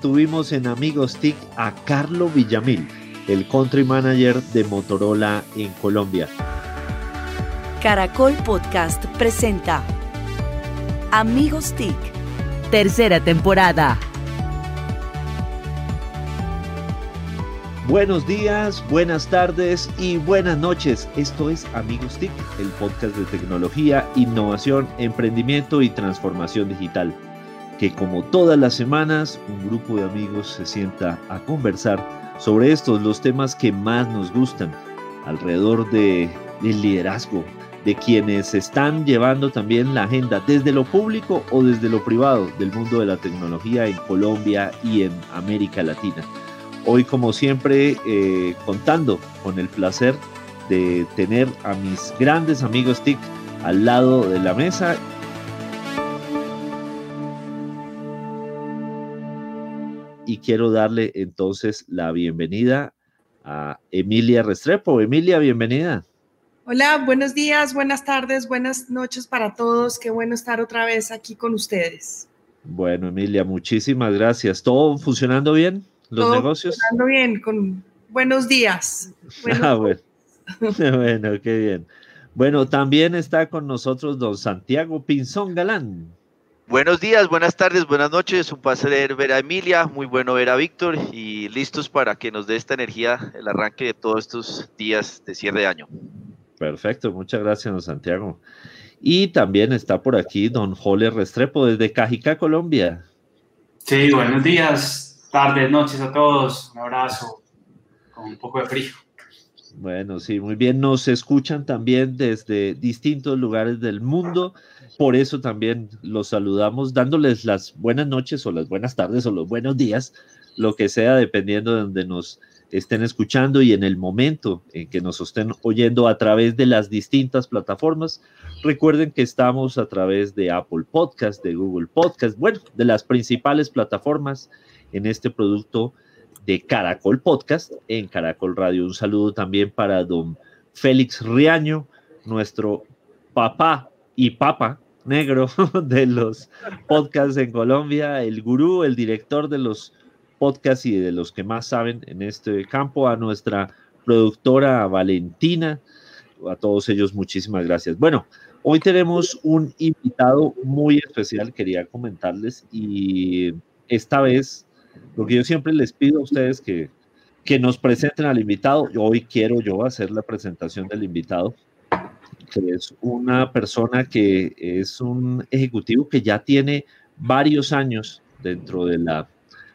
tuvimos en Amigos TIC a Carlo Villamil, el country manager de Motorola en Colombia. Caracol Podcast presenta Amigos TIC, tercera temporada. Buenos días, buenas tardes y buenas noches. Esto es Amigos TIC, el podcast de tecnología, innovación, emprendimiento y transformación digital. Que como todas las semanas, un grupo de amigos se sienta a conversar sobre estos, los temas que más nos gustan, alrededor de, del liderazgo, de quienes están llevando también la agenda desde lo público o desde lo privado del mundo de la tecnología en Colombia y en América Latina. Hoy, como siempre, eh, contando con el placer de tener a mis grandes amigos TIC al lado de la mesa. Y quiero darle entonces la bienvenida a Emilia Restrepo. Emilia, bienvenida. Hola, buenos días, buenas tardes, buenas noches para todos. Qué bueno estar otra vez aquí con ustedes. Bueno, Emilia, muchísimas gracias. ¿Todo funcionando bien? ¿Los negocios? Funcionando bien, con buenos días. ah, bueno. bueno, qué bien. Bueno, también está con nosotros don Santiago Pinzón Galán. Buenos días, buenas tardes, buenas noches. Un placer ver a Emilia, muy bueno ver a Víctor y listos para que nos dé esta energía el arranque de todos estos días de cierre de año. Perfecto, muchas gracias, don Santiago. Y también está por aquí don Jole Restrepo desde Cajicá, Colombia. Sí, buenos días, tardes, noches a todos. Un abrazo con un poco de frío. Bueno, sí, muy bien. Nos escuchan también desde distintos lugares del mundo. Por eso también los saludamos dándoles las buenas noches o las buenas tardes o los buenos días, lo que sea, dependiendo de donde nos estén escuchando y en el momento en que nos estén oyendo a través de las distintas plataformas. Recuerden que estamos a través de Apple Podcast, de Google Podcast, bueno, de las principales plataformas en este producto de Caracol Podcast en Caracol Radio. Un saludo también para don Félix Riaño, nuestro papá y papa negro de los podcasts en Colombia, el gurú, el director de los podcast y de los que más saben en este campo, a nuestra productora Valentina, a todos ellos muchísimas gracias. Bueno, hoy tenemos un invitado muy especial, quería comentarles, y esta vez, lo que yo siempre les pido a ustedes que, que nos presenten al invitado, hoy quiero yo hacer la presentación del invitado, que es una persona que es un ejecutivo que ya tiene varios años dentro de la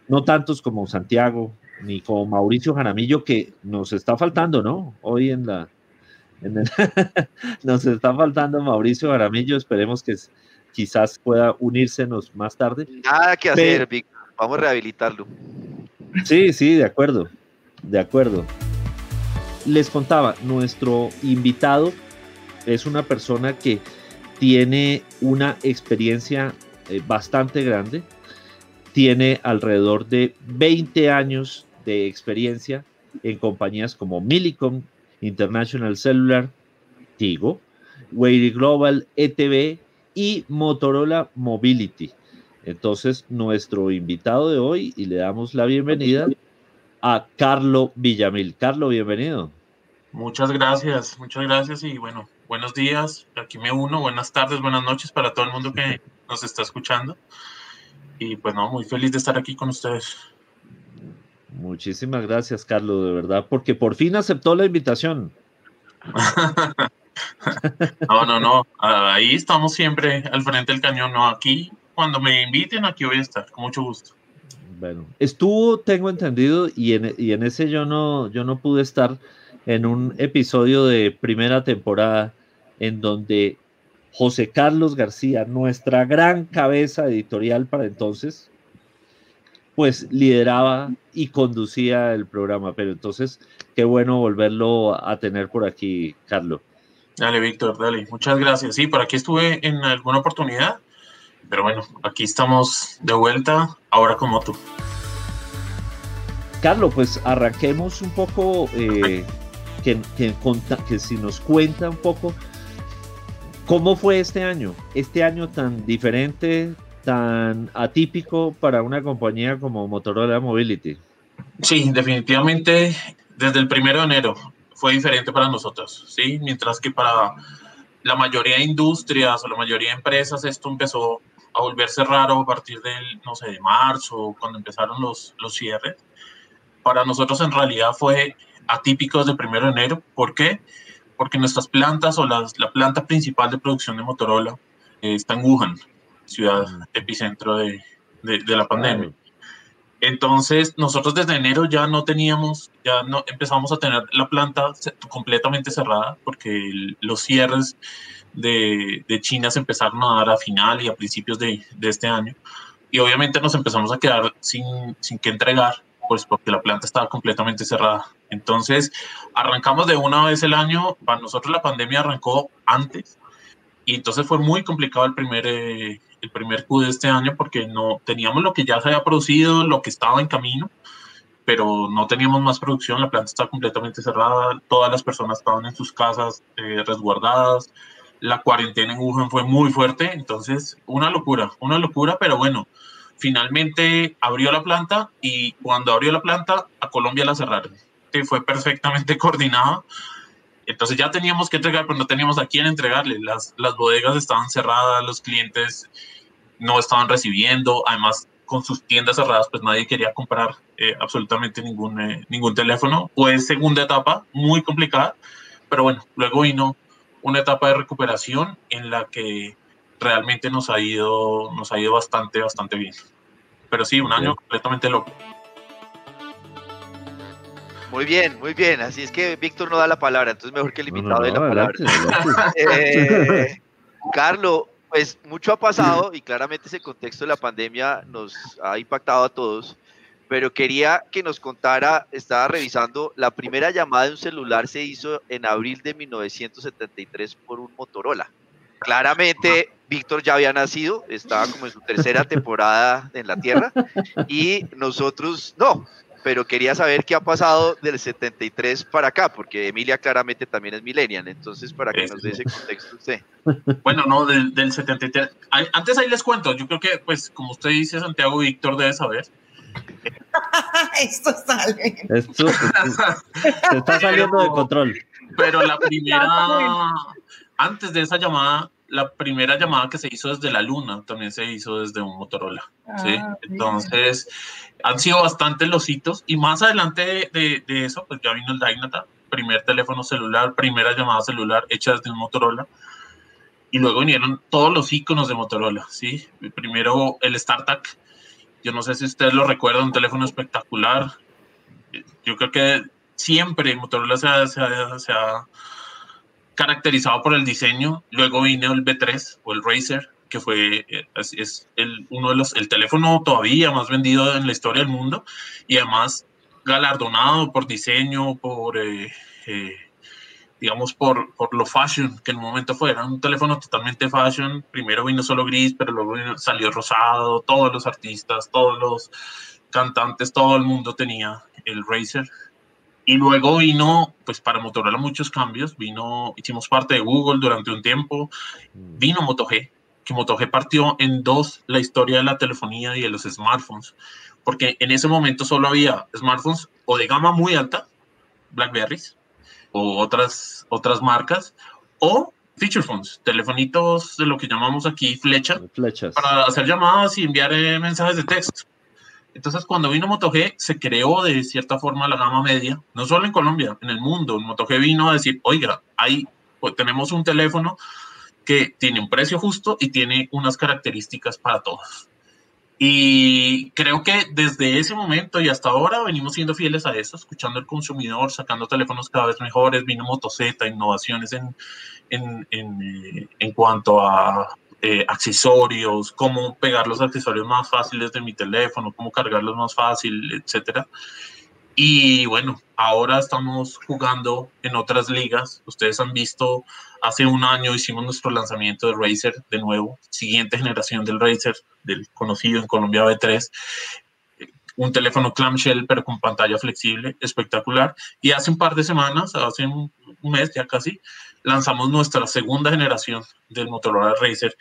no tantos como Santiago ni como Mauricio Jaramillo, que nos está faltando, ¿no? Hoy en la... nos está faltando Mauricio Jaramillo, esperemos que quizás pueda unírsenos más tarde. Nada que hacer, Víctor, vamos a rehabilitarlo. Sí, sí, de acuerdo, de acuerdo. Les contaba, nuestro invitado es una persona que tiene una experiencia eh, bastante grande, tiene alrededor de 20 años de experiencia en compañías como Millicom, International Cellular, Tigo, Wairy Global, ETV y Motorola Mobility. Entonces, nuestro invitado de hoy, y le damos la bienvenida a Carlo Villamil. Carlo, bienvenido. Muchas gracias, muchas gracias y bueno, buenos días, aquí me uno, buenas tardes, buenas noches para todo el mundo que nos está escuchando. Y pues no, muy feliz de estar aquí con ustedes. Muchísimas gracias, Carlos, de verdad, porque por fin aceptó la invitación. no, no, no, ahí estamos siempre al frente del cañón, no, aquí, cuando me inviten, aquí voy a estar, con mucho gusto. Bueno, estuvo, tengo entendido, y en, y en ese yo no, yo no pude estar en un episodio de primera temporada en donde José Carlos García, nuestra gran cabeza editorial para entonces, pues lideraba y conducía el programa. Pero entonces, qué bueno volverlo a tener por aquí, Carlos. Dale, Víctor, dale. Muchas gracias. Sí, por aquí estuve en alguna oportunidad, pero bueno, aquí estamos de vuelta, ahora como tú. Carlos, pues arranquemos un poco, eh, que, que si nos cuenta un poco ¿Cómo fue este año? Este año tan diferente, tan atípico para una compañía como Motorola Mobility. Sí, definitivamente desde el primero de enero fue diferente para nosotros, ¿sí? Mientras que para la mayoría de industrias o la mayoría de empresas esto empezó a volverse raro a partir del, no sé, de marzo, cuando empezaron los, los cierres. Para nosotros en realidad fue atípico desde el primero de enero. ¿Por qué? Porque nuestras plantas o las, la planta principal de producción de Motorola eh, está en Wuhan, ciudad epicentro de, de, de la pandemia. Entonces, nosotros desde enero ya no teníamos, ya no empezamos a tener la planta completamente cerrada porque el, los cierres de, de, China se empezaron a dar a final y a principios de, de, este año. Y obviamente nos empezamos a quedar sin, sin que entregar, pues porque la planta estaba completamente cerrada. Entonces, arrancamos de una vez el año. Para nosotros la pandemia arrancó antes. Y entonces fue muy complicado el primer, eh, el primer Q de este año porque no teníamos lo que ya se había producido, lo que estaba en camino, pero no teníamos más producción, la planta estaba completamente cerrada, todas las personas estaban en sus casas eh, resguardadas, la cuarentena en Wuhan fue muy fuerte, entonces una locura, una locura, pero bueno, finalmente abrió la planta y cuando abrió la planta a Colombia la cerraron, que fue perfectamente coordinado. Entonces ya teníamos que entregar, pero no teníamos a quién entregarle. Las, las bodegas estaban cerradas, los clientes no estaban recibiendo, además con sus tiendas cerradas, pues nadie quería comprar eh, absolutamente ningún, eh, ningún teléfono. Fue segunda etapa muy complicada, pero bueno, luego vino una etapa de recuperación en la que realmente nos ha ido, nos ha ido bastante, bastante bien. Pero sí, un año completamente loco. Muy bien, muy bien. Así es que Víctor no da la palabra, entonces mejor que el invitado no, no, dé la adelante, palabra. eh, Carlos, pues mucho ha pasado y claramente ese contexto de la pandemia nos ha impactado a todos, pero quería que nos contara, estaba revisando, la primera llamada de un celular se hizo en abril de 1973 por un Motorola. Claramente Víctor ya había nacido, estaba como en su tercera temporada en la Tierra y nosotros no, pero quería saber qué ha pasado del 73 para acá, porque Emilia claramente también es millennial, entonces para que nos dé ese contexto usted. Bueno, no, del, del 73. Antes ahí les cuento, yo creo que, pues, como usted dice, Santiago Víctor debe saber. Esto sale. Esto, esto se está saliendo de control. Pero la primera, antes de esa llamada, la primera llamada que se hizo desde la luna también se hizo desde un Motorola. ¿sí? Ah, Entonces, han sido bastante los hitos. Y más adelante de, de, eso, pues ya vino el Dynata, primer teléfono celular, primera llamada celular hecha desde un Motorola. Y luego vinieron todos los iconos de Motorola. ¿sí? Primero el StarTAC. Yo no sé si ustedes lo recuerdan, un teléfono espectacular. Yo creo que siempre Motorola se ha, caracterizado por el diseño. Luego vino el B3 o el Razer, que fue es, es, el, uno de los, el teléfono todavía más vendido en la historia del mundo y además galardonado por diseño, por, eh, eh, digamos, por, por lo fashion que en un momento fue. Era un teléfono totalmente fashion. Primero vino solo gris, pero luego vino, salió rosado. Todos los artistas, todos los cantantes, todo el mundo tenía el Razer. Y luego vino, pues para Motorola muchos cambios, vino, hicimos parte de Google durante un tiempo, vino Moto G, que Moto G partió en dos la historia de la telefonía y de los smartphones, porque en ese momento solo había smartphones o de gama muy alta, Blackberries, o otras, otras marcas, o feature phones, telefonitos de lo que llamamos aquí flecha, Flechas. para hacer llamadas y enviar eh, mensajes de texto. Entonces, cuando vino Moto G, se creó de cierta forma la gama media, no solo en Colombia, en el mundo. Moto G vino a decir, oiga, ahí pues, tenemos un teléfono que tiene un precio justo y tiene unas características para todos. Y creo que desde ese momento y hasta ahora venimos siendo fieles a eso, escuchando al consumidor, sacando teléfonos cada vez mejores, vino Moto Z, innovaciones en, en, en, en cuanto a eh, accesorios, cómo pegar los accesorios más fáciles de mi teléfono, cómo cargarlos más fácil, etcétera. Y bueno, ahora estamos jugando en otras ligas. Ustedes han visto, hace un año hicimos nuestro lanzamiento de Razer de nuevo, siguiente generación del Razer, del conocido en Colombia B3. Un teléfono clamshell, pero con pantalla flexible, espectacular. Y hace un par de semanas, hace un mes ya casi, lanzamos nuestra segunda generación del Motorola Racer,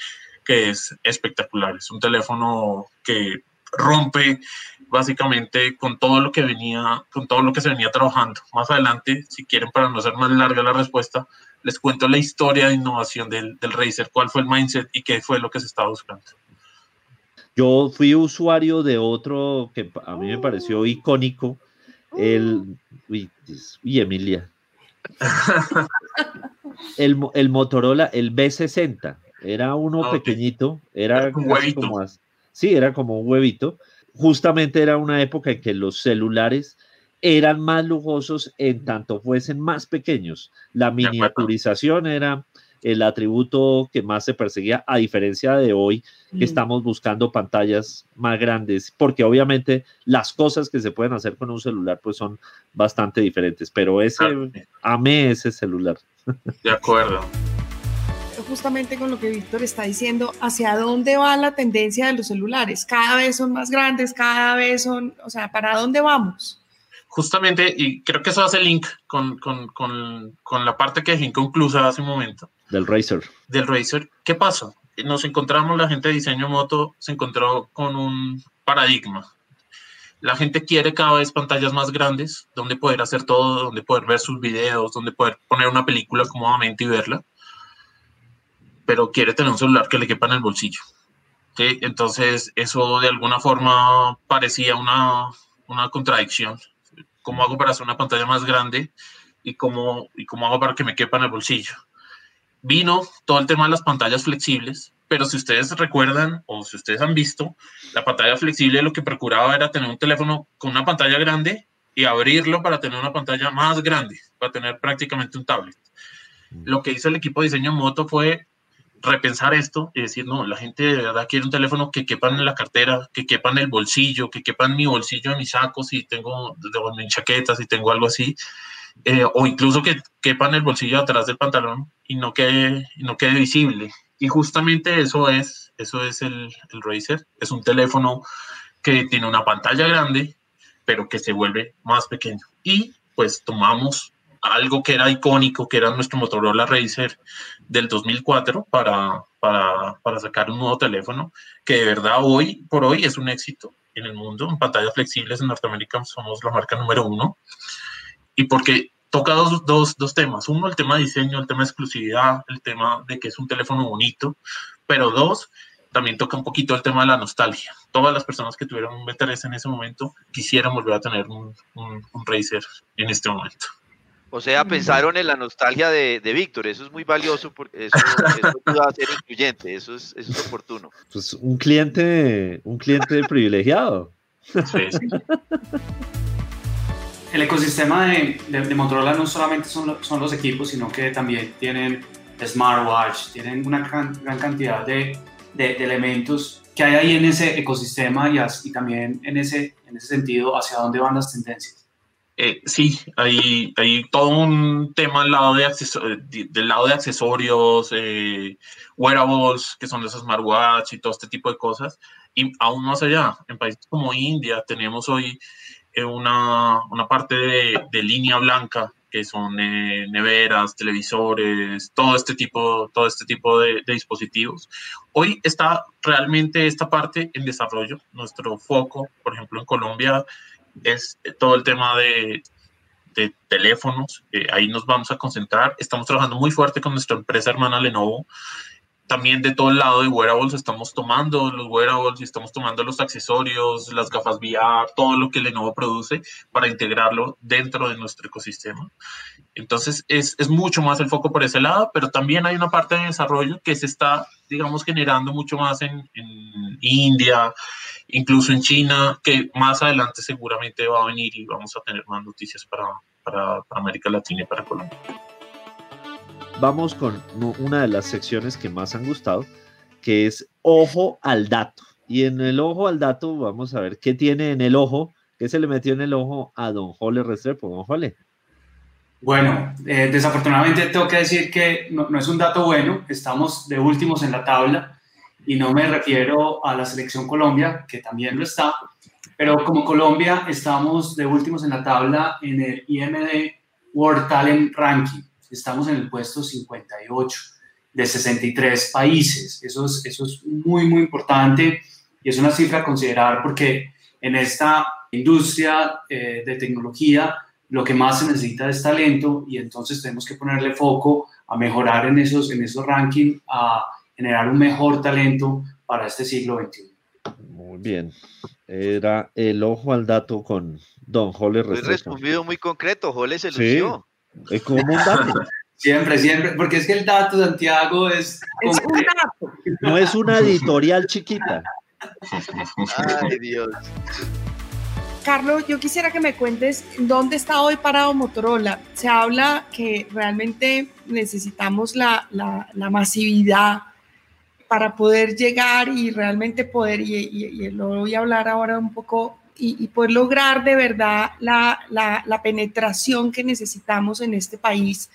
que es espectacular. Es un teléfono que rompe básicamente con todo lo que venía, con todo lo que se venía trabajando. Más adelante, si quieren, para no ser más larga la respuesta, les cuento la historia de innovación del, del Razer, cuál fue el mindset y qué fue lo que se estaba buscando. Yo fui usuario de otro que a mí me pareció icónico, el... Uy, Emilia. el, el, Motorola, el B60, era uno ah, pequeñito, era, un huevito. Como, sí, era como un huevito. Justamente era una época en que los celulares eran más lujosos en tanto fuesen más pequeños. La miniaturización era el atributo que más se perseguía, a diferencia de hoy, que mm. estamos buscando pantallas más grandes, porque obviamente las cosas que se pueden hacer con un celular pues son bastante diferentes, pero ese, amé ese celular. De acuerdo. Justamente con lo que Víctor está diciendo, ¿hacia dónde va la tendencia de los celulares? Cada vez son más grandes, cada vez son, o sea, ¿para dónde vamos? justamente, y creo que eso hace link con, con, con, con la parte que dejé inconclusa hace un momento. Del Racer. Del Racer. ¿Qué pasa? Nos encontramos, la gente de diseño moto se encontró con un paradigma. La gente quiere cada vez pantallas más grandes, donde poder hacer todo, donde poder ver sus videos, donde poder poner una película cómodamente y verla, pero quiere tener un celular que le quepa en el bolsillo. ¿sí? Entonces, eso de alguna forma parecía una, una contradicción cómo hago para hacer una pantalla más grande y cómo, y cómo hago para que me quepa en el bolsillo. Vino todo el tema de las pantallas flexibles, pero si ustedes recuerdan o si ustedes han visto, la pantalla flexible lo que procuraba era tener un teléfono con una pantalla grande y abrirlo para tener una pantalla más grande, para tener prácticamente un tablet. Mm. Lo que hizo el equipo de diseño Moto fue repensar esto y decir, no, la gente de verdad quiere un teléfono que quepa en la cartera, que quepa en el bolsillo, que quepa en mi bolsillo, en mi saco, si tengo, en mi chaqueta, si tengo algo así, eh, o incluso que quepa en el bolsillo atrás del pantalón y no quede, no quede visible. Y justamente eso es, eso es el, el Razer, es un teléfono que tiene una pantalla grande, pero que se vuelve más pequeño. Y pues tomamos algo que era icónico, que era nuestro Motorola Racer del 2004 para, para, para, sacar un nuevo teléfono, que de verdad hoy por hoy es un éxito en el mundo. En pantallas flexibles en Norteamérica somos la marca número uno. Y porque toca dos, dos, dos temas. Uno, el tema de diseño, el tema de exclusividad, el tema de que es un teléfono bonito. Pero dos, también toca un poquito el tema de la nostalgia. Todas las personas que tuvieron un B3 en ese momento quisieran volver a tener un, un, un Racer en este momento. O sea, pensaron en la nostalgia de, de Víctor, eso es muy valioso porque eso, eso va a ser incluyente, eso es, eso es oportuno. Pues un cliente, un cliente privilegiado. El ecosistema de, de, Motorola no solamente son, son, los equipos, sino que también tienen smartwatch, tienen una gran, gran cantidad de, de, elementos que hay ahí en ese ecosistema y, y también en ese, en ese sentido hacia dónde van las tendencias. Eh, sí, hay, hay, todo un tema del lado de, del lado de accesorios, eh, wearables, que son esos smartwatch y todo este tipo de cosas. Y aún más allá, en países como India tenemos hoy eh, una, una, parte de, de, línea blanca, que son eh, neveras, televisores, todo este tipo, todo este tipo de, de dispositivos. Hoy está realmente esta parte en desarrollo. Nuestro foco, por ejemplo, en Colombia, es todo el tema de, de teléfonos. Eh, ahí nos vamos a concentrar. Estamos trabajando muy fuerte con nuestra empresa hermana Lenovo. También de todo el lado de wearables estamos tomando los wearables y estamos tomando los accesorios, las gafas VR, todo lo que Lenovo produce para integrarlo dentro de nuestro ecosistema. Entonces es, es mucho más el foco por ese lado, pero también hay una parte de desarrollo que se está, digamos, generando mucho más en, en India, incluso en China, que más adelante seguramente va a venir y vamos a tener más noticias para, para, América Latina y para Colombia. Vamos con una de las secciones que más han gustado, que es ojo al dato. Y en el ojo al dato vamos a ver qué tiene en el ojo, qué se le metió en el ojo a don Jole Restrepo. Don Jole. Bueno, eh, desafortunadamente tengo que decir que no, no, es un dato bueno, estamos de últimos en la tabla y no me refiero a la selección Colombia, que también lo está, pero como Colombia estamos de últimos en la tabla en el IMD World Talent Ranking, estamos en el puesto 58. de 63 países. Eso es, eso es muy, muy importante y es una cifra a considerar porque en esta industria eh, de tecnología lo que más se necesita es talento y entonces tenemos que ponerle foco a mejorar en esos, en esos rankings, a generar un mejor talento para este siglo XXI. Muy bien. Era el ojo al dato con Don Jole Muy respondido muy concreto, Jole se lució. Sí, es como un dato. Siempre, siempre, porque es que el dato, de Santiago, es... Es un dato. No es una editorial chiquita. Ay, Dios. Carlos, yo quisiera que me cuentes dónde está hoy parado Motorola. Se habla que realmente necesitamos la, la, la masividad para poder llegar y realmente poder, y, y, y, lo voy a hablar ahora un poco, y, y poder lograr de verdad la, la, penetración que necesitamos en este país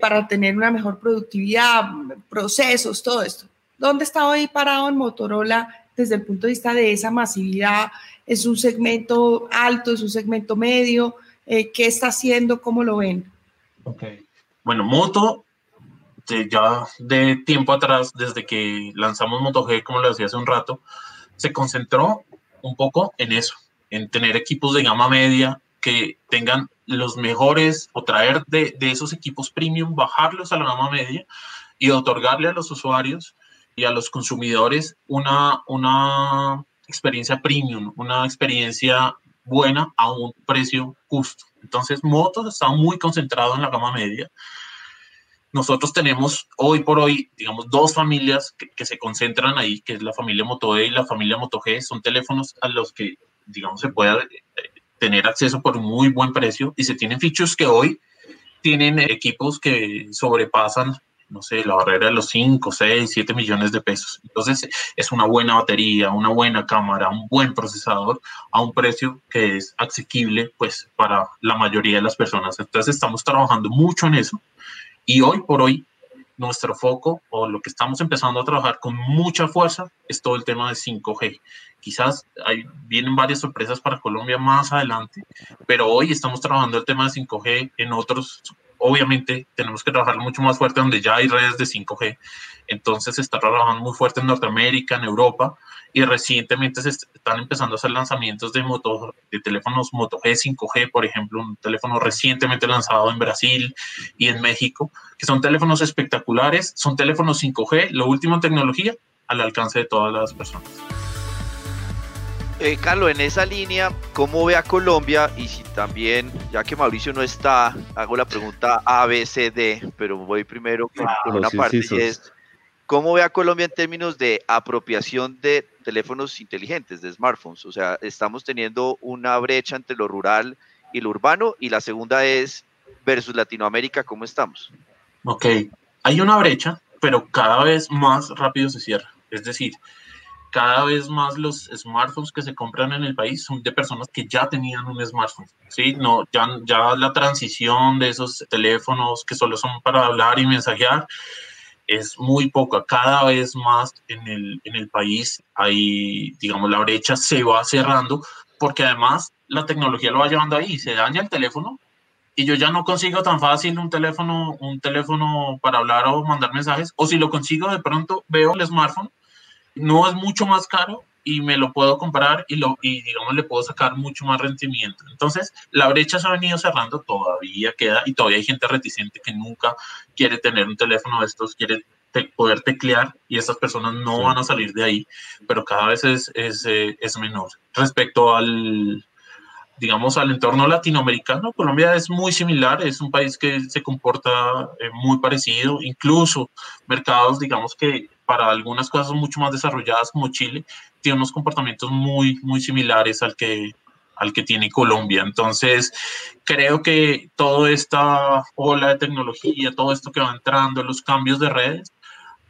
para tener una mejor productividad, procesos, todo esto. ¿Dónde está hoy parado en Motorola desde el punto de vista de esa masividad? ¿Es un segmento alto? ¿Es un segmento medio? Eh, ¿Qué está haciendo? ¿Cómo lo ven? Ok. Bueno, Moto, de, ya de tiempo atrás, desde que lanzamos Moto G, como lo decía hace un rato, se concentró un poco en eso, en tener equipos de gama media que tengan los mejores o traer de, de esos equipos premium, bajarlos a la gama media y otorgarle a los usuarios y a los consumidores una, una experiencia premium, una experiencia buena a un precio justo. Entonces, Motos está muy concentrado en la gama media. Nosotros tenemos hoy por hoy, digamos, dos familias que, se concentran ahí, que es la familia Moto E y la familia Moto G. Son teléfonos a los que, digamos, se puede tener acceso por un muy buen precio y se tienen features que hoy tienen equipos que sobrepasan no sé, la barrera de los 5, 6, 7 millones de pesos. Entonces, es una buena batería, una buena cámara, un buen procesador a un precio que es asequible, pues, para la mayoría de las personas. Entonces, estamos trabajando mucho en eso y hoy por hoy nuestro foco o lo que estamos empezando a trabajar con mucha fuerza es todo el tema de 5G. Quizás vienen varias sorpresas para Colombia más adelante, pero hoy estamos trabajando el tema de 5G en otros obviamente tenemos que trabajar mucho más fuerte donde ya hay redes de 5G. Entonces se está trabajando muy fuerte en Norteamérica, en Europa, y recientemente se están empezando a hacer lanzamientos de, moto, de teléfonos Moto G 5G, por ejemplo, un teléfono recientemente lanzado en Brasil y en México, que son teléfonos espectaculares, son teléfonos 5G, lo último en tecnología, al alcance de todas las personas. Eh, Carlos, en esa línea, ¿cómo ve a Colombia? Y si también, ya que Mauricio no está, hago la pregunta A, B, C, D, pero voy primero con, con una parte y es, ¿cómo ve a Colombia en términos de apropiación de teléfonos inteligentes, de smartphones? O sea, estamos teniendo una brecha entre lo rural y lo urbano, y la segunda es, versus Latinoamérica, ¿cómo estamos? Ok, hay una brecha, pero cada vez más rápido se cierra. Es decir, cada vez más los smartphones que se compran en el país son de personas que ya tenían un smartphone, ¿sí? No, ya, ya la transición de esos teléfonos que solo son para hablar y mensajear es muy poca. Cada vez más en el, en el país hay, digamos, la brecha se va cerrando porque además la tecnología lo va llevando ahí. Se daña el teléfono y yo ya no consigo tan fácil un teléfono, un teléfono para hablar o mandar mensajes. O si lo consigo, de pronto veo el smartphone no es mucho más caro y me lo puedo comprar y, lo, y digamos le puedo sacar mucho más rendimiento. Entonces, la brecha se ha venido cerrando, todavía queda y todavía hay gente reticente que nunca quiere tener un teléfono de estos, quiere te, poder teclear y estas personas no sí. van a salir de ahí, pero cada vez es, es, eh, es menor. Respecto al, digamos, al entorno latinoamericano, Colombia es muy similar, es un país que se comporta eh, muy parecido, incluso mercados, digamos que para algunas cosas mucho más desarrolladas como Chile, tiene unos comportamientos muy, muy similares al que, al que tiene Colombia. Entonces, creo que toda esta ola de tecnología, todo esto que va entrando, los cambios de redes,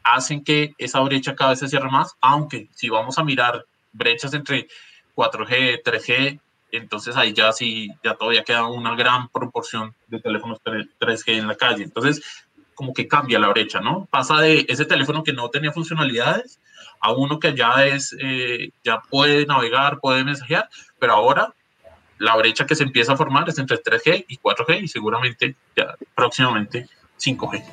hacen que esa brecha cada vez se cierre más, aunque si vamos a mirar brechas entre 4G, 3G, entonces ahí ya sí, ya todavía queda una gran proporción de teléfonos 3G en la calle. Entonces, como que cambia la brecha, ¿no? Pasa de ese teléfono que no tenía funcionalidades a uno que ya es, eh, ya puede navegar, puede mensajear, pero ahora la brecha que se empieza a formar es entre 3G y 4G y seguramente ya próximamente 5G.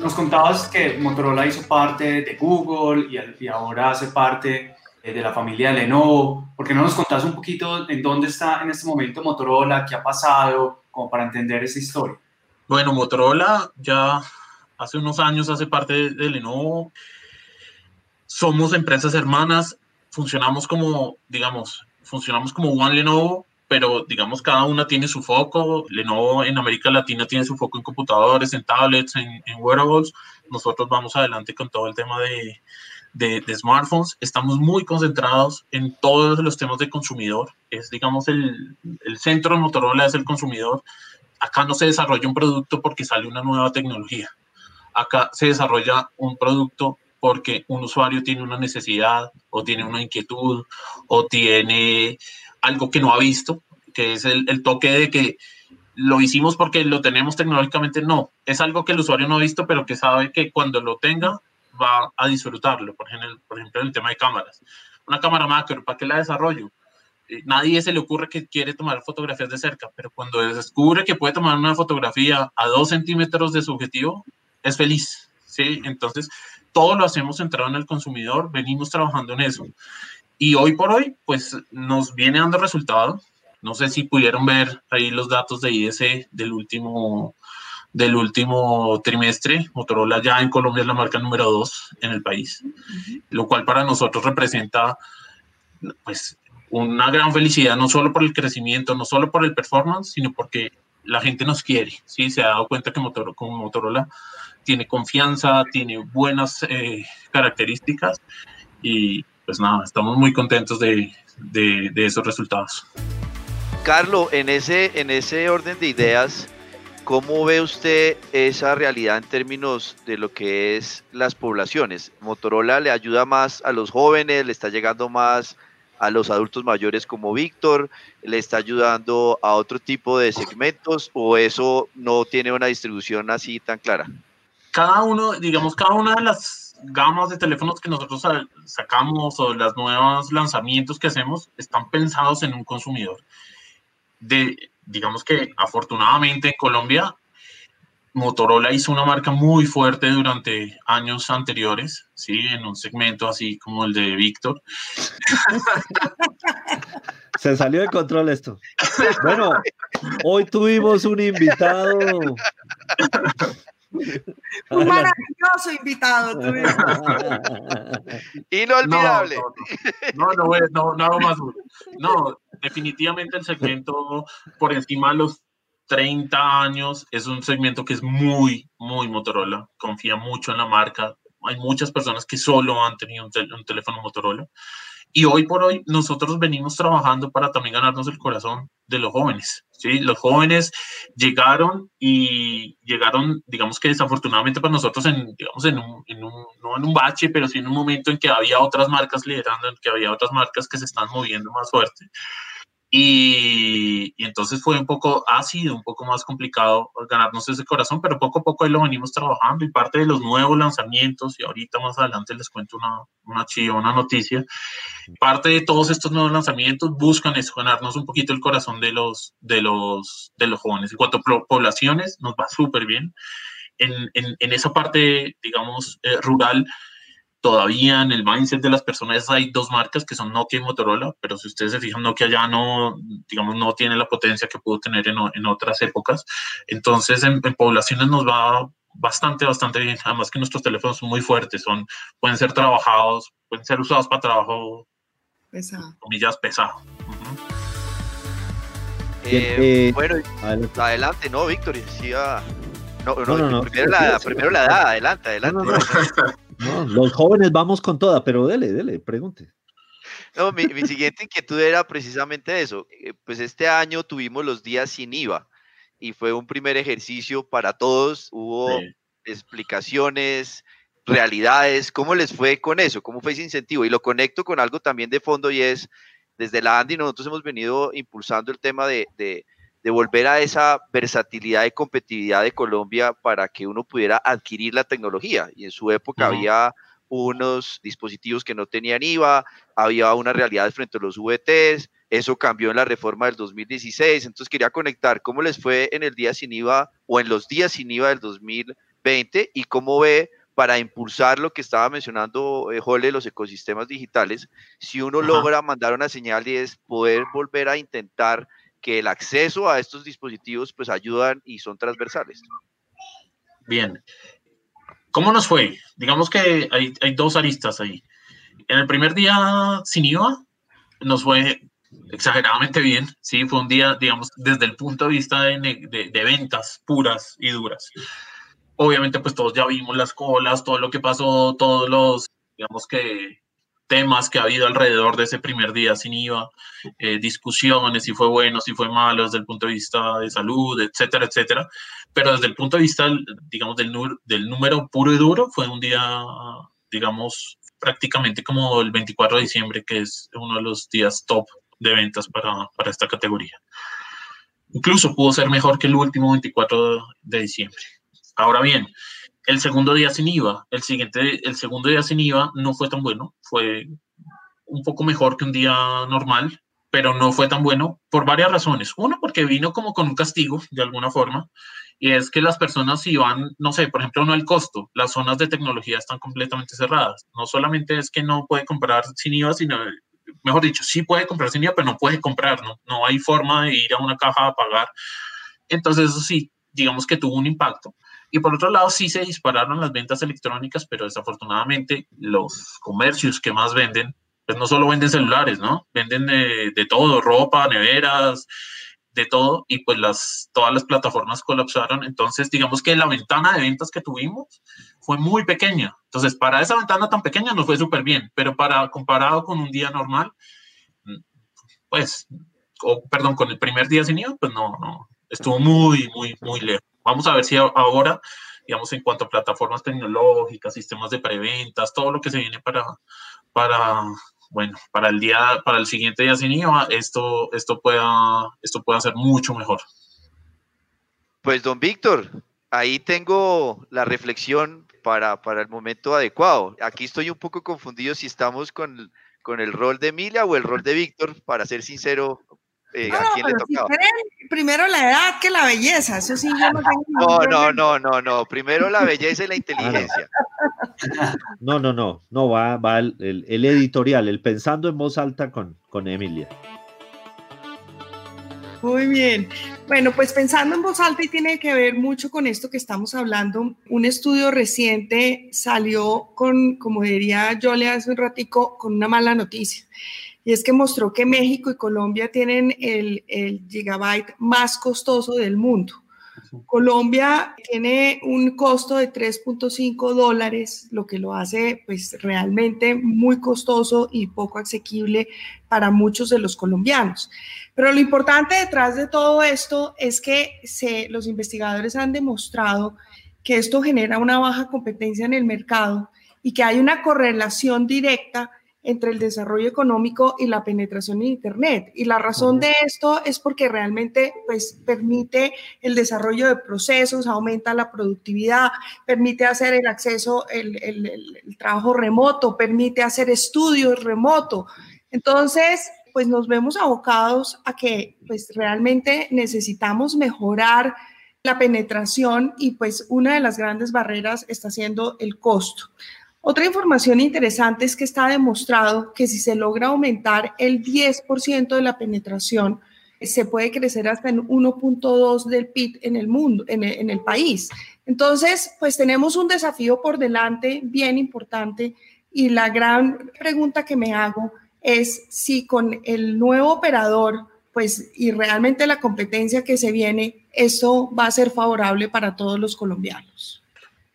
nos contabas que Motorola hizo parte de Google y, y ahora hace parte eh, de la familia de Lenovo. ¿Por qué no nos contás un poquito en dónde está en este momento Motorola, qué ha pasado, como para entender esa historia? Bueno, Motorola ya hace unos años hace parte de Lenovo. Somos empresas hermanas, funcionamos como, digamos, funcionamos como One Lenovo, pero digamos cada una tiene su foco. Lenovo en América Latina tiene su foco en computadores, en tablets, en, wearables. Nosotros vamos adelante con todo el tema de, de, smartphones. Estamos muy concentrados en todos los temas de consumidor. Es, digamos, el, el centro de Motorola es el consumidor. Acá no se desarrolla un producto porque sale una nueva tecnología. Acá se desarrolla un producto porque un usuario tiene una necesidad o tiene una inquietud o tiene algo que no ha visto, que es el, toque de que lo hicimos porque lo tenemos tecnológicamente, no, es algo que el usuario no ha visto, pero que sabe que cuando lo tenga va a disfrutarlo, por ejemplo, por ejemplo el tema de cámaras. Una cámara macro, ¿para qué la desarrollo? Eh, nadie se le ocurre que quiere tomar fotografías de cerca, pero cuando descubre que puede tomar una fotografía a dos centímetros de su objetivo, es feliz, ¿sí? Entonces, todo lo hacemos centrado en el consumidor, venimos trabajando en eso. Y hoy por hoy, pues nos viene dando resultado. No sé si pudieron ver ahí los datos de IDC del último, del último trimestre. Motorola ya en Colombia es la marca número dos en el país, lo cual para nosotros representa pues una gran felicidad, no solo por el crecimiento, no solo por el performance, sino porque la gente nos quiere, ¿sí? Se ha dado cuenta que Motorola, como Motorola tiene confianza, tiene buenas eh, características y pues nada, estamos muy contentos de, esos resultados. Carlos, en ese, en ese orden de ideas, ¿cómo ve usted esa realidad en términos de lo que es las poblaciones? ¿Motorola le ayuda más a los jóvenes, le está llegando más a los adultos mayores como Víctor, le está ayudando a otro tipo de segmentos o eso no tiene una distribución así tan clara? Cada uno, digamos, cada una de las gamas de teléfonos que nosotros sacamos o los nuevos lanzamientos que hacemos están pensados en un consumidor. De, digamos que afortunadamente en Colombia, Motorola hizo una marca muy fuerte durante años anteriores, ¿sí? En un segmento así como el de Víctor. Se salió de control esto. Bueno, hoy tuvimos un invitado un maravilloso invitado. Inolvidable. No, no, no, no, hago más. No, definitivamente el segmento por encima de los 30 años es un segmento que es muy, muy Motorola. Confía mucho en la marca. Hay muchas personas que solo han tenido un teléfono Motorola. Y hoy por hoy nosotros venimos trabajando para también ganarnos el corazón de los jóvenes. ¿sí? Los jóvenes llegaron y llegaron, digamos que desafortunadamente para nosotros, en, digamos, en un, en un, no en un bache, pero sí en un momento en que había otras marcas liderando, en que había otras marcas que se están moviendo más fuerte. Y, entonces fue un poco, ha sido un poco más complicado ganarnos ese corazón, pero poco a poco ahí lo venimos trabajando y parte de los nuevos lanzamientos, y ahorita más adelante les cuento una, una chiva, una noticia, parte de todos estos nuevos lanzamientos buscan eso, ganarnos un poquito el corazón de los, de los, de los jóvenes. En cuanto a poblaciones, nos va súper bien. En, en, en, esa parte, digamos, eh, rural, todavía en el mindset de las personas hay dos marcas que son Nokia y Motorola, pero si ustedes se fijan, Nokia ya no, digamos, no tiene la potencia que pudo tener en, en otras épocas. Entonces, en, poblaciones nos va bastante, bastante bien. Además que nuestros teléfonos son muy fuertes, son, pueden ser trabajados, pueden ser usados para trabajo, pesado. comillas, pesado. Eh, bueno, adelante. no, Víctor, decía... No, no, primero, la, primero la da, adelante, adelante. Los jóvenes vamos con toda, pero dele, dele, pregunte. No, mi, siguiente inquietud era precisamente eso. Eh, pues este año tuvimos los días sin IVA y fue un primer ejercicio para todos. Hubo explicaciones, realidades. ¿Cómo les fue con eso? ¿Cómo fue ese incentivo? Y lo conecto con algo también de fondo y es, desde la Andy nosotros hemos venido impulsando el tema de de volver a esa versatilidad y competitividad de Colombia para que uno pudiera adquirir la tecnología. Y en su época había unos dispositivos que no tenían IVA, había una realidad frente a los VTs, eso cambió en la reforma del 2016, entonces quería conectar cómo les fue en el día sin IVA o en los días sin IVA del 2000 20 y cómo ve para impulsar lo que estaba mencionando eh, Jole, los ecosistemas digitales, si uno logra mandar una señal y es poder volver a intentar que el acceso a estos dispositivos pues ayudan y son transversales. Bien. ¿Cómo nos fue? Digamos que hay, hay dos aristas ahí. En el primer día sin IVA nos fue exageradamente bien, sí, fue un día, digamos, desde el punto de vista de, de, ventas puras y duras. Obviamente, pues todos ya vimos las colas, todo lo que pasó, todos los, digamos que, temas que ha habido alrededor de ese primer día sin IVA, eh, discusiones, si fue bueno, si fue malo, desde el punto de vista de salud, etcétera, etcétera. Pero desde el punto de vista, digamos, del, del número puro y duro, fue un día, digamos, prácticamente como el 24 de diciembre, que es uno de los días top de ventas para, para esta categoría. Incluso pudo ser mejor que el último 24 de diciembre. Ahora bien, el segundo día sin IVA, el siguiente, el segundo día sin IVA no fue tan bueno, fue un poco mejor que un día normal, pero no fue tan bueno por varias razones. Uno, porque vino como con un castigo, de alguna forma, y es que las personas iban, no sé, por ejemplo, no el costo, las zonas de tecnología están completamente cerradas. No solamente es que no puede comprar sin IVA, sino mejor dicho, sí puede comprar sin IVA, pero no puede comprar, ¿no? No hay forma de ir a una caja a pagar. Entonces, eso sí, digamos que tuvo un impacto. Y por otro lado, sí se dispararon las ventas electrónicas, pero desafortunadamente los comercios que más venden, pues no solo venden celulares, ¿no? Venden de, de todo, ropa, neveras, de todo, y pues las, todas las plataformas colapsaron. Entonces, digamos que la ventana de ventas que tuvimos fue muy pequeña. Entonces, para esa ventana tan pequeña nos fue súper bien, pero para comparado con un día normal, pues, o perdón, con el primer día sin IVA, pues no, no, estuvo muy, muy, muy lejos. Vamos a ver si ahora, digamos, en cuanto a plataformas tecnológicas, sistemas de preventas, todo lo que se viene para, para, bueno, para el día, para el siguiente día sin IVA, esto, esto pueda, esto pueda ser mucho mejor. Pues, don Víctor, ahí tengo la reflexión para, para el momento adecuado. Aquí estoy un poco confundido si estamos con, con el rol de Emilia o el rol de Víctor, para ser sincero, eh, ¿a quién le tocaba? primero la edad que la belleza, eso sí yo no tengo. No, no, no, no, primero la belleza y la inteligencia. No, no, no, no, va, va el, el, editorial, el pensando en voz alta con, con Emilia. Muy bien. Bueno, pues pensando en voz alta y tiene que ver mucho con esto que estamos hablando, un estudio reciente salió con, como diría yo le hace un ratico, con una mala noticia. Y es que mostró que México y Colombia tienen el, el gigabyte más costoso del mundo. Colombia tiene un costo de 3.5 dólares, lo que lo hace pues realmente muy costoso y poco asequible para muchos de los colombianos. Pero lo importante detrás de todo esto es que se, los investigadores han demostrado que esto genera una baja competencia en el mercado y que hay una correlación directa entre el desarrollo económico y la penetración en Internet. Y la razón de esto es porque realmente pues, permite el desarrollo de procesos, aumenta la productividad, permite hacer el acceso, el, el, trabajo remoto, permite hacer estudios remoto. Entonces, pues nos vemos abocados a que pues realmente necesitamos mejorar la penetración y pues una de las grandes barreras está siendo el costo. Otra información interesante es que está demostrado que si se logra aumentar el 10% de la penetración, se puede crecer hasta en 1.2 del PIB en el mundo, en el, en el, país. Entonces, pues tenemos un desafío por delante bien importante y la gran pregunta que me hago es si con el nuevo operador, pues y realmente la competencia que se viene, eso va a ser favorable para todos los colombianos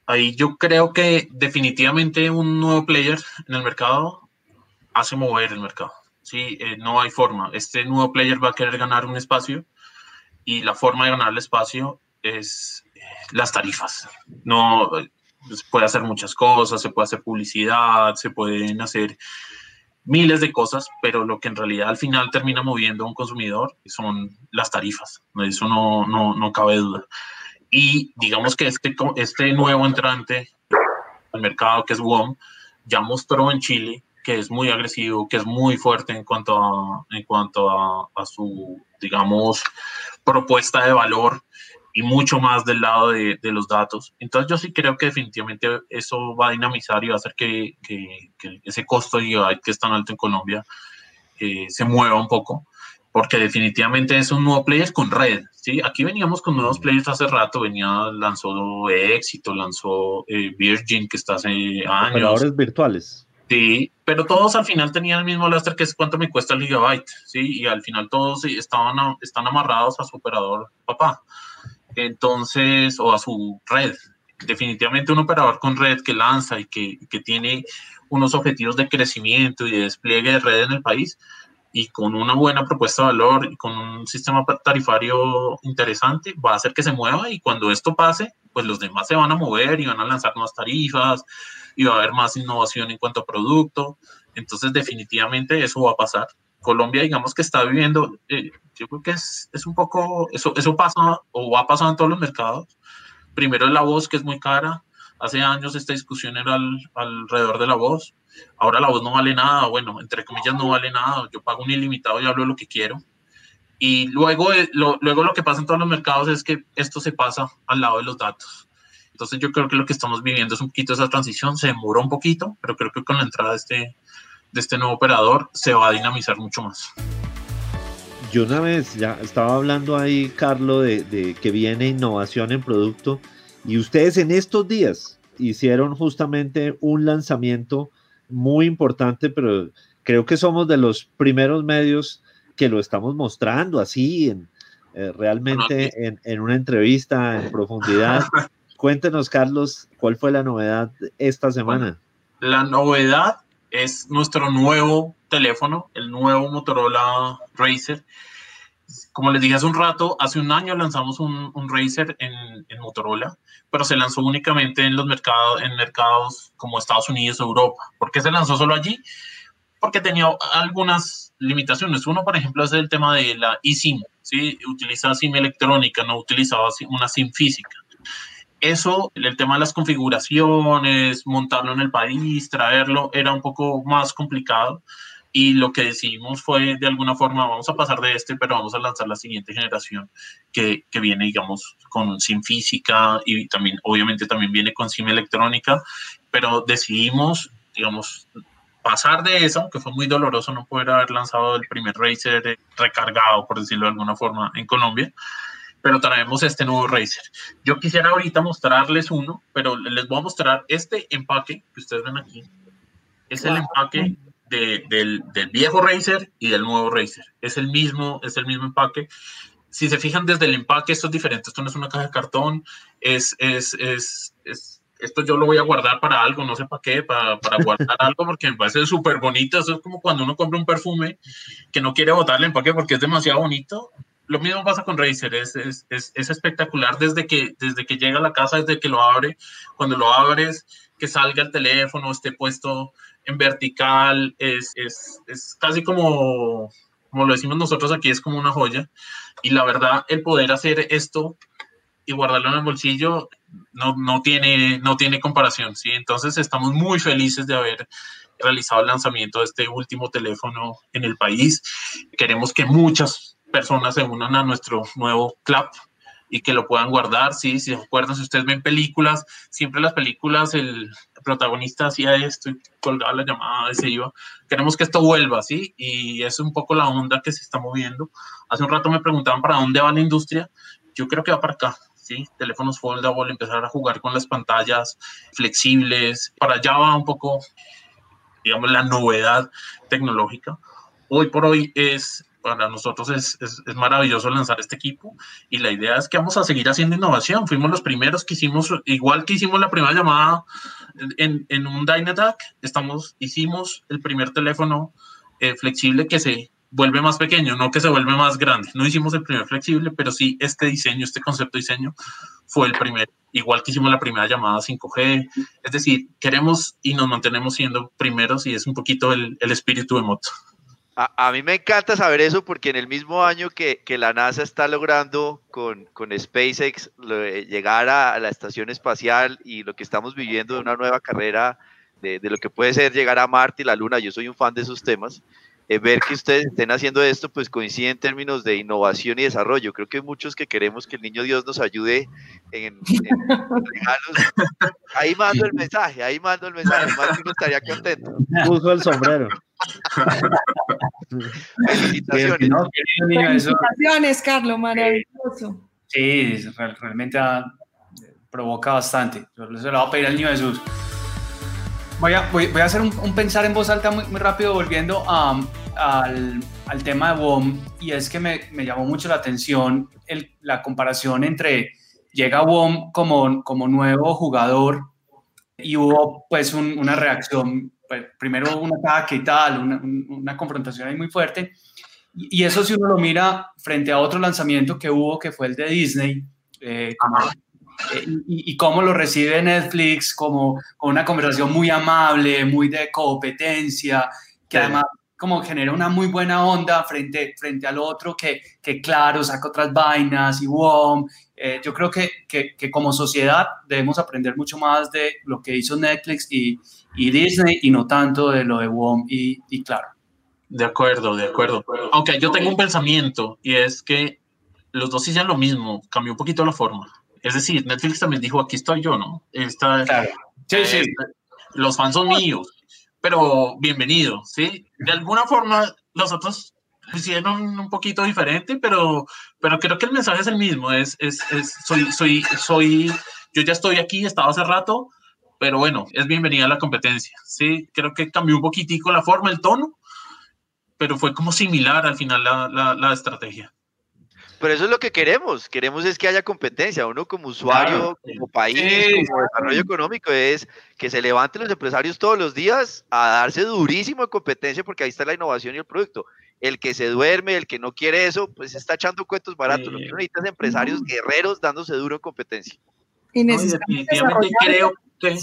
ahí yo creo que definitivamente un nuevo player en el mercado hace mover el mercado. Sí, eh, no hay forma. Este nuevo player va a querer ganar un espacio y la forma de ganar el espacio es eh, las tarifas. No se puede hacer muchas cosas, se puede hacer publicidad, se pueden hacer miles de cosas, pero lo que en realidad al final termina moviendo a un consumidor son las tarifas. Eso no, no, no cabe duda. Y digamos que este, este nuevo entrante al mercado, que es WOM, ya mostró en Chile que es muy agresivo, que es muy fuerte en cuanto a, en cuanto a, su, digamos, propuesta de valor y mucho más del lado de, los datos. Entonces yo sí creo que definitivamente eso va a dinamizar y va a hacer que, que, ese costo que es tan alto en Colombia eh, se mueva un poco, porque definitivamente es un nuevo player con red. ¿sí? Aquí veníamos con nuevos players hace rato, venía, lanzó Éxito, lanzó eh, Virgin, que está hace años. Operadores virtuales. Sí, pero todos al final tenían el mismo lastre que es cuánto me cuesta el gigabyte, ¿sí? Y al final todos estaban, están amarrados a su operador papá entonces, o a su red. Definitivamente un operador con red que lanza y que, que tiene unos objetivos de crecimiento y de despliegue de red en el país y con una buena propuesta de valor y con un sistema tarifario interesante, va a hacer que se mueva y cuando esto pase, pues los demás se van a mover y van a lanzar nuevas tarifas y va a haber más innovación en cuanto a producto. Entonces, definitivamente eso va a pasar. Colombia, digamos que está viviendo, eh, yo creo que es, es, un poco, eso, eso pasa o va a pasar en todos los mercados. Primero la voz, que es muy cara. Hace años esta discusión era alrededor de la voz. Ahora la voz no vale nada, bueno, entre comillas no vale nada. Yo pago un ilimitado y hablo lo que quiero. Y luego eh, lo, luego lo que pasa en todos los mercados es que esto se pasa al lado de los datos. Entonces yo creo que lo que estamos viviendo es un poquito esa transición, se demora un poquito, pero creo que con la entrada de este, de este nuevo operador se va a dinamizar mucho más. Yo una vez ya estaba hablando ahí, Carlos, de, que viene innovación en producto y ustedes en estos días hicieron justamente un lanzamiento muy importante, pero creo que somos de los primeros medios que lo estamos mostrando así, en, eh, realmente en, en, una entrevista en profundidad. Cuéntenos, Carlos, ¿cuál fue la novedad esta semana? La novedad es nuestro nuevo teléfono, el nuevo Motorola Racer. Como les dije hace un rato, hace un año lanzamos un, un Racer en, en, Motorola, pero se lanzó únicamente en los mercados, en mercados como Estados Unidos o Europa. ¿Por qué se lanzó solo allí? Porque tenía algunas limitaciones. Uno, por ejemplo, es el tema de la eSIM. ¿sí? Utiliza SIM electrónica, no utilizaba una SIM física eso, el tema de las configuraciones, montarlo en el país, traerlo, era un poco más complicado. Y lo que decidimos fue, de alguna forma, vamos a pasar de este, pero vamos a lanzar la siguiente generación que, que viene, digamos, con SIM física y también, obviamente, también viene con SIM electrónica. Pero decidimos, digamos, pasar de eso, que fue muy doloroso no poder haber lanzado el primer Racer recargado, por decirlo de alguna forma, en Colombia pero traemos este nuevo Razer. Yo quisiera ahorita mostrarles uno, pero les voy a mostrar este empaque que ustedes ven aquí. Es el empaque de, del, del, viejo Razer y del nuevo Razer. Es el mismo, es el mismo empaque. Si se fijan desde el empaque, esto es diferente. Esto no es una caja de cartón, es, es, es, es esto yo lo voy a guardar para algo, no sé para qué, para, para guardar algo, porque me parece súper bonito. Eso es como cuando uno compra un perfume que no quiere botarle el empaque porque es demasiado bonito lo mismo pasa con Razer, es, es, es, espectacular desde que, desde que llega a la casa, desde que lo abre, cuando lo abres, que salga el teléfono, esté puesto en vertical, es, casi como, como lo decimos nosotros aquí, es como una joya. Y la verdad, el poder hacer esto y guardarlo en el bolsillo no, no, tiene, no tiene comparación, ¿sí? Entonces estamos muy felices de haber realizado el lanzamiento de este último teléfono en el país. Queremos que muchas personas se unan a nuestro nuevo club y que lo puedan guardar, sí, si se acuerdan, si ustedes ven películas, siempre las películas el protagonista hacía esto y colgaba la llamada y se iba. Queremos que esto vuelva, ¿sí? Y es un poco la onda que se está moviendo. Hace un rato me preguntaban para dónde va la industria. Yo creo que va para acá, ¿sí? Teléfonos foldable, empezar a jugar con las pantallas flexibles. Para allá va un poco, digamos, la novedad tecnológica. Hoy por hoy es para nosotros es, es, es, maravilloso lanzar este equipo y la idea es que vamos a seguir haciendo innovación. Fuimos los primeros que hicimos, igual que hicimos la primera llamada en, en un Dynatac, estamos, hicimos el primer teléfono eh, flexible que se vuelve más pequeño, no que se vuelve más grande. No hicimos el primer flexible, pero sí este diseño, este concepto de diseño fue el primero. Igual que hicimos la primera llamada 5G. Es decir, queremos y nos mantenemos siendo primeros y es un poquito el, el espíritu de Moto. A, mí me encanta saber eso porque en el mismo año que, que la NASA está logrando con, con SpaceX llegar a, la estación espacial y lo que estamos viviendo de una nueva carrera de, de, lo que puede ser llegar a Marte y la Luna, yo soy un fan de esos temas, eh, ver que ustedes estén haciendo esto, pues coincide en términos de innovación y desarrollo. Creo que hay muchos que queremos que el niño Dios nos ayude en, regalos. Ahí mando el mensaje, ahí mando el mensaje, más que uno estaría contento. Puso el sombrero. Felicitaciones. Felicitaciones, Carlos, maravilloso. Sí, realmente provoca bastante. Yo se lo voy a pedir al niño Jesús. Voy a, voy, a hacer un, pensar en voz alta muy, muy rápido, volviendo a, al, al, tema de WOM, y es que me, me llamó mucho la atención el, la comparación entre llega WOM como, como nuevo jugador y hubo pues una reacción, pues, primero un ataque y tal, una, una confrontación ahí muy fuerte, y, eso si uno lo mira frente a otro lanzamiento que hubo, que fue el de Disney, eh, eh, y, cómo lo recibe Netflix, como con una conversación muy amable, muy de competencia, que además como genera una muy buena onda frente, frente al otro que, que claro, saca otras vainas y WOM. Eh, yo creo que, que, que, como sociedad debemos aprender mucho más de lo que hizo Netflix y, y Disney y no tanto de lo de WOM y, y claro. De acuerdo, de acuerdo. Aunque yo tengo un pensamiento y es que los dos hicieron lo mismo, cambió un poquito la forma. Es decir, Netflix también dijo, aquí estoy yo, ¿no? Está, sí, sí. Este, los fans son míos, pero bienvenido, ¿sí? De alguna forma, los otros hicieron un poquito diferente, pero, pero creo que el mensaje es el mismo, es, es, es soy, soy, soy, yo ya estoy aquí, estaba hace rato, pero bueno, es bienvenida a la competencia, ¿sí? Creo que cambió un poquitico la forma, el tono, pero fue como similar al final la, la, la estrategia. Pero eso es lo que queremos. Queremos es que haya competencia. Uno como usuario, como país, como desarrollo económico, es que se levanten los empresarios todos los días a darse durísimo de competencia porque ahí está la innovación y el producto. El que se duerme, el que no quiere eso, pues está echando cuentos baratos. Lo que uno necesita es empresarios guerreros dándose duro en competencia. Y definitivamente creo que,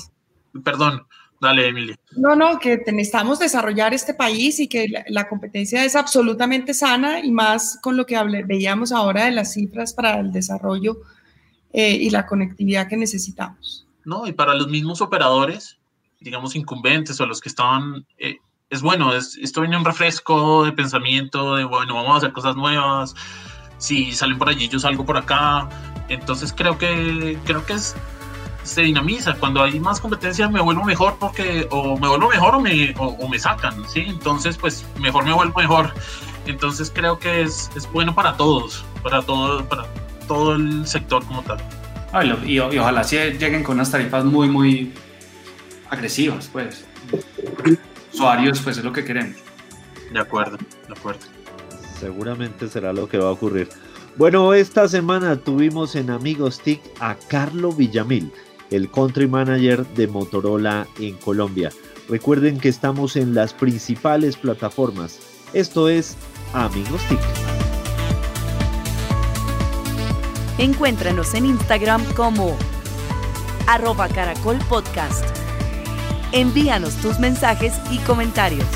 perdón, Dale, Emilia. No, no, que necesitamos desarrollar este país y que la, competencia es absolutamente sana y más con lo que veíamos ahora de las cifras para el desarrollo eh, y la conectividad que necesitamos. No, y para los mismos operadores, digamos incumbentes o los que estaban, eh, es bueno, es, esto viene un refresco de pensamiento, de bueno, vamos a hacer cosas nuevas, si salen por allí, yo salgo por acá, entonces creo que, creo que es se dinamiza. Cuando hay más competencia me vuelvo mejor porque o me vuelvo mejor o me, o, me sacan, ¿sí? Entonces, pues mejor me vuelvo mejor. Entonces creo que es, es bueno para todos, para todo, para todo el sector como tal. y, ojalá sí lleguen con unas tarifas muy, muy agresivas, pues. Usuarios, pues es lo que queremos. De acuerdo, de acuerdo. Seguramente será lo que va a ocurrir. Bueno, esta semana tuvimos en Amigos TIC a Carlo Villamil, el country manager de Motorola en Colombia. Recuerden que estamos en las principales plataformas. Esto es Amigos TIC. Encuéntranos en Instagram como arroba caracol podcast. Envíanos tus mensajes y comentarios.